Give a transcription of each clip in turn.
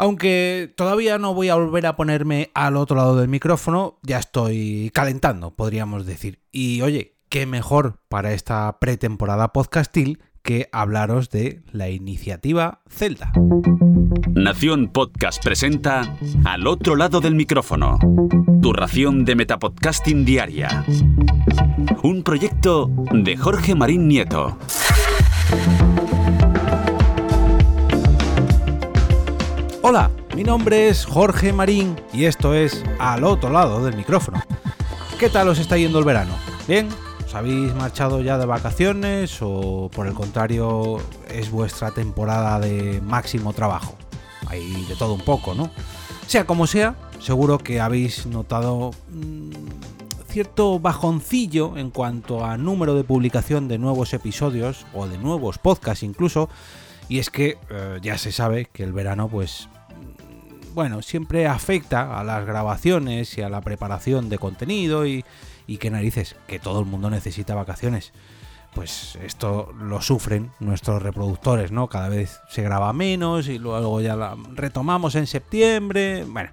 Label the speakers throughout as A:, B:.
A: Aunque todavía no voy a volver a ponerme al otro lado del micrófono, ya estoy calentando, podríamos decir. Y oye, qué mejor para esta pretemporada podcastil que hablaros de la iniciativa Zelda.
B: Nación Podcast presenta Al otro lado del micrófono, tu ración de Metapodcasting Diaria. Un proyecto de Jorge Marín Nieto.
A: Hola, mi nombre es Jorge Marín y esto es Al otro lado del micrófono. ¿Qué tal os está yendo el verano? ¿Bien? ¿Os habéis marchado ya de vacaciones o por el contrario es vuestra temporada de máximo trabajo? Hay de todo un poco, ¿no? Sea como sea, seguro que habéis notado mmm, cierto bajoncillo en cuanto a número de publicación de nuevos episodios o de nuevos podcasts incluso. Y es que eh, ya se sabe que el verano pues bueno, siempre afecta a las grabaciones y a la preparación de contenido y, y que narices, que todo el mundo necesita vacaciones. Pues esto lo sufren nuestros reproductores, ¿no? Cada vez se graba menos y luego ya la retomamos en septiembre. Bueno,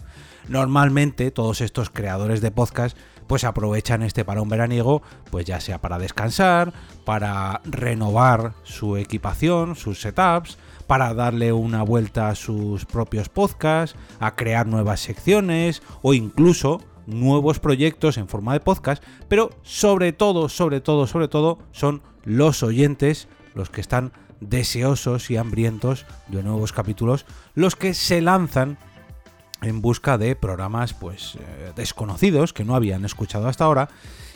A: normalmente todos estos creadores de podcast pues aprovechan este parón veraniego, pues ya sea para descansar, para renovar su equipación, sus setups, para darle una vuelta a sus propios podcasts, a crear nuevas secciones o incluso nuevos proyectos en forma de podcast, pero sobre todo, sobre todo, sobre todo son los oyentes los que están deseosos y hambrientos de nuevos capítulos, los que se lanzan en busca de programas pues eh, desconocidos que no habían escuchado hasta ahora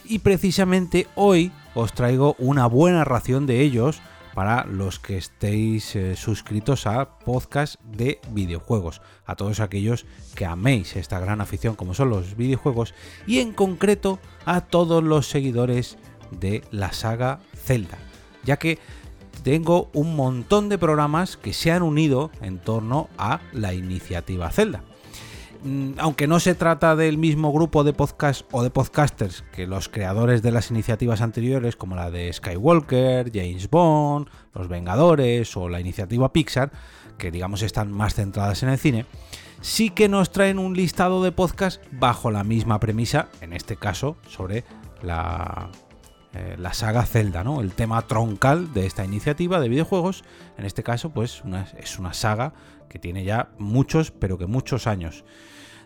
A: y precisamente hoy os traigo una buena ración de ellos para los que estéis eh, suscritos a podcast de videojuegos, a todos aquellos que améis esta gran afición como son los videojuegos y en concreto a todos los seguidores de la saga Zelda, ya que tengo un montón de programas que se han unido en torno a la iniciativa Zelda. Mm, aunque no se trata del mismo grupo de podcast o de podcasters que los creadores de las iniciativas anteriores, como la de Skywalker, James Bond, Los Vengadores o la iniciativa Pixar, que digamos están más centradas en el cine, sí que nos traen un listado de podcasts bajo la misma premisa, en este caso sobre la, eh, la saga Zelda, ¿no? El tema troncal de esta iniciativa de videojuegos, en este caso, pues es una saga que tiene ya muchos, pero que muchos años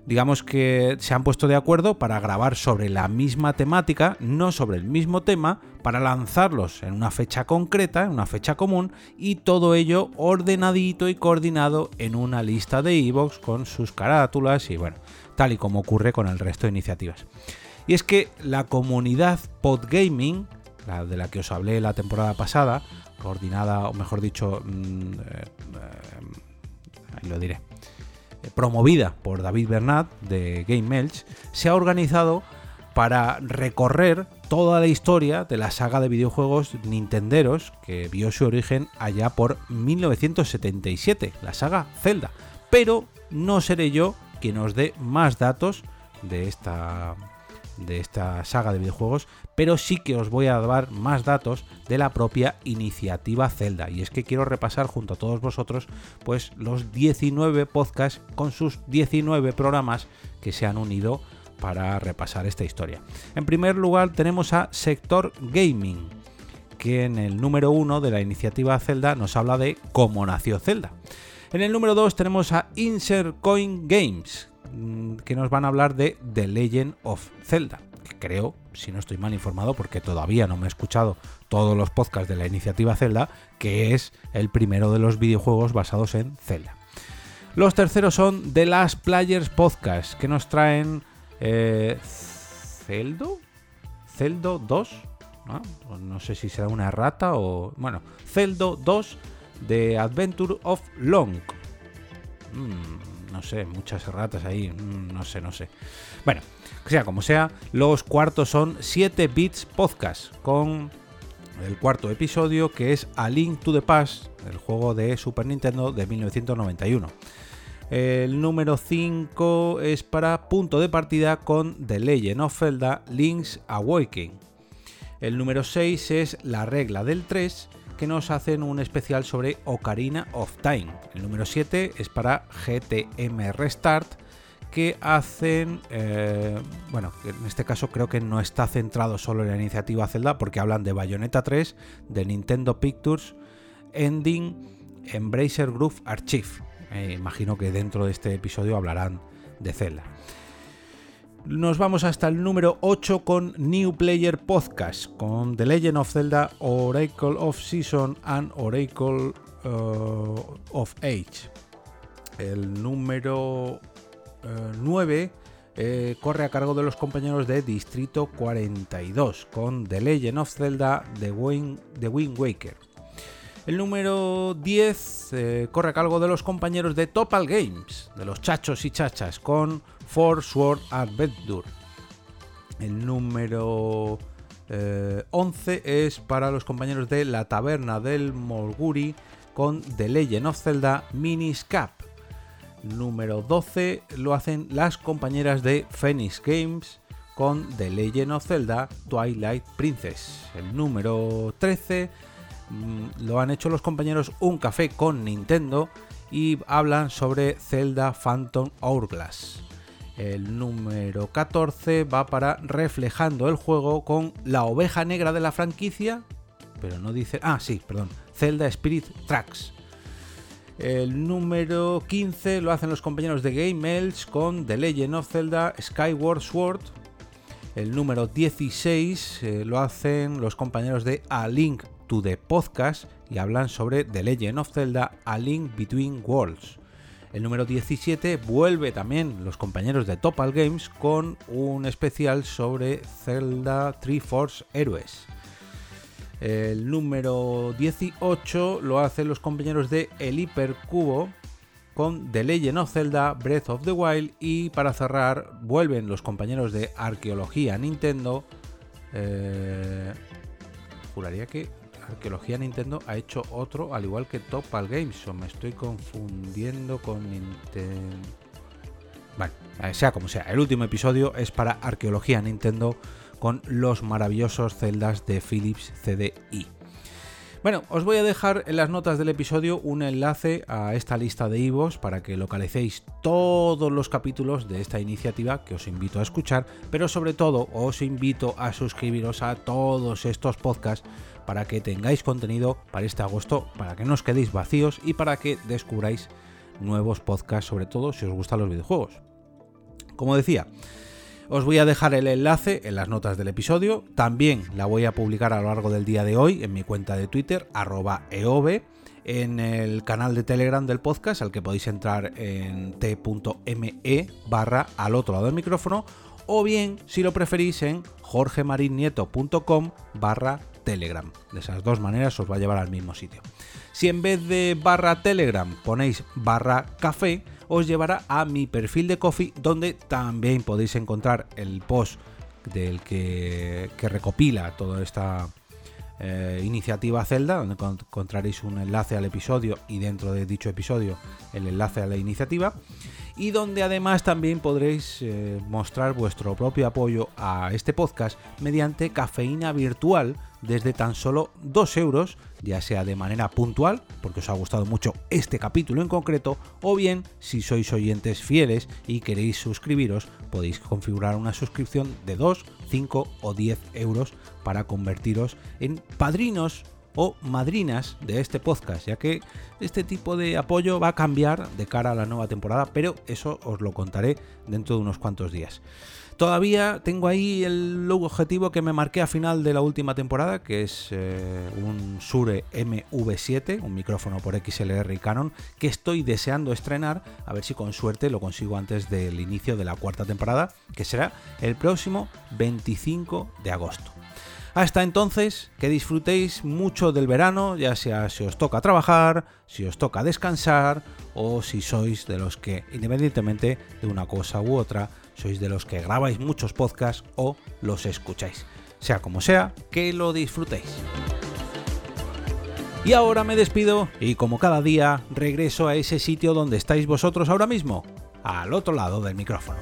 A: digamos que se han puesto de acuerdo para grabar sobre la misma temática, no sobre el mismo tema, para lanzarlos en una fecha concreta, en una fecha común, y todo ello ordenadito y coordinado en una lista de iVoox con sus carátulas y bueno, tal y como ocurre con el resto de iniciativas. Y es que la comunidad Podgaming, la de la que os hablé la temporada pasada, coordinada, o mejor dicho, mmm, eh, eh, ahí lo diré, eh, promovida por David Bernat de Game se ha organizado para recorrer toda la historia de la saga de videojuegos Nintenderos que vio su origen allá por 1977, la saga Zelda. Pero no seré yo quien os dé más datos de esta de esta saga de videojuegos, pero sí que os voy a dar más datos de la propia iniciativa Zelda. Y es que quiero repasar junto a todos vosotros pues los 19 podcasts con sus 19 programas que se han unido para repasar esta historia. En primer lugar tenemos a Sector Gaming, que en el número 1 de la iniciativa Zelda nos habla de cómo nació Zelda. En el número 2 tenemos a Insert Coin Games, que nos van a hablar de The Legend of Zelda, que creo, si no estoy mal informado, porque todavía no me he escuchado todos los podcasts de la iniciativa Zelda, que es el primero de los videojuegos basados en Zelda. Los terceros son The Last Players Podcast, que nos traen eh, Zeldo, Zeldo 2, ¿no? no sé si será una rata o... Bueno, Zeldo 2 de Adventure of Long. Mm, no sé, muchas ratas ahí, mm, no sé, no sé. Bueno, sea como sea, los cuartos son 7 bits podcast con el cuarto episodio que es A Link to the Past, el juego de Super Nintendo de 1991. El número 5 es para punto de partida con The Legend of Zelda Link's Awakening. El número 6 es la regla del 3 que nos hacen un especial sobre Ocarina of Time. El número 7 es para GTM Restart, que hacen, eh, bueno, en este caso creo que no está centrado solo en la iniciativa Zelda, porque hablan de Bayonetta 3, de Nintendo Pictures, Ending, Embracer Groove Archive. imagino que dentro de este episodio hablarán de Zelda. Nos vamos hasta el número 8 con New Player Podcast, con The Legend of Zelda, Oracle of Season and Oracle uh, of Age. El número 9 eh, corre a cargo de los compañeros de Distrito 42, con The Legend of Zelda, The Wind, The Waker. El número 10 eh, corre a cargo de los compañeros de Topal Games, de los chachos y chachas, con Four Sword Adventure. El número 11 eh, es para los compañeros de La Taberna del Morguri, con The Legend of Zelda Miniscap. Número 12 lo hacen las compañeras de Phoenix Games con The Legend of Zelda Twilight Princess. El número 13 Mm, lo han hecho los compañeros Un Café con Nintendo y hablan sobre Zelda Phantom Hourglass. El número 14 va para Reflejando el juego con la oveja negra de la franquicia, pero no dice... Ah, sí, perdón. Zelda Spirit Tracks. El número 15 lo hacen los compañeros de Game Elch con The Legend of Zelda Skyward Sword. El número 16 eh, lo hacen los compañeros de A Link de Podcast y hablan sobre The Legend of Zelda A Link Between Worlds. El número 17 vuelve también los compañeros de Topal Games con un especial sobre Zelda Three Force Heroes. El número 18 lo hacen los compañeros de El Hipercubo con The Legend of Zelda Breath of the Wild y para cerrar vuelven los compañeros de Arqueología Nintendo. Eh, juraría que Arqueología Nintendo ha hecho otro, al igual que Topal Games, o me estoy confundiendo con Nintendo. Bueno, eh, sea como sea, el último episodio es para Arqueología Nintendo con los maravillosos celdas de Philips CDI. Bueno, os voy a dejar en las notas del episodio un enlace a esta lista de IVOs para que localicéis todos los capítulos de esta iniciativa que os invito a escuchar, pero sobre todo os invito a suscribiros a todos estos podcasts para que tengáis contenido para este agosto, para que no os quedéis vacíos y para que descubráis nuevos podcasts, sobre todo si os gustan los videojuegos. Como decía, os voy a dejar el enlace en las notas del episodio. También la voy a publicar a lo largo del día de hoy en mi cuenta de Twitter, arroba eove, en el canal de Telegram del podcast, al que podéis entrar en t.me barra al otro lado del micrófono, o bien, si lo preferís, en jorgemarinieto.com barra Telegram. De esas dos maneras os va a llevar al mismo sitio. Si en vez de barra Telegram ponéis barra café, os llevará a mi perfil de Coffee, donde también podéis encontrar el post del que, recopila toda esta eh, iniciativa Zelda, donde encontraréis un enlace al episodio y dentro de dicho episodio el enlace a la iniciativa y donde además también podréis eh, mostrar vuestro propio apoyo a este podcast mediante cafeína virtual desde tan solo 2 euros, ya sea de manera puntual, porque os ha gustado mucho este capítulo en concreto, o bien si sois oyentes fieles y queréis suscribiros, podéis configurar una suscripción de 2, 5 o 10 euros para convertiros en padrinos o madrinas de este podcast, ya que este tipo de apoyo va a cambiar de cara a la nueva temporada, pero eso os lo contaré dentro de unos cuantos días. Todavía tengo ahí el objetivo que me marqué a final de la última temporada, que es eh, un Sure MV7, un micrófono por XLR y Canon, que estoy deseando estrenar, a ver si con suerte lo consigo antes del inicio de la cuarta temporada, que será el próximo 25 de agosto. Hasta entonces, que disfrutéis mucho del verano, ya sea si os toca trabajar, si os toca descansar o si sois de los que, independientemente de una cosa u otra, sois de los que grabáis muchos podcasts o los escucháis. Sea como sea, que lo disfrutéis. Y ahora me despido y como cada día regreso a ese sitio donde estáis vosotros ahora mismo, al otro lado del micrófono.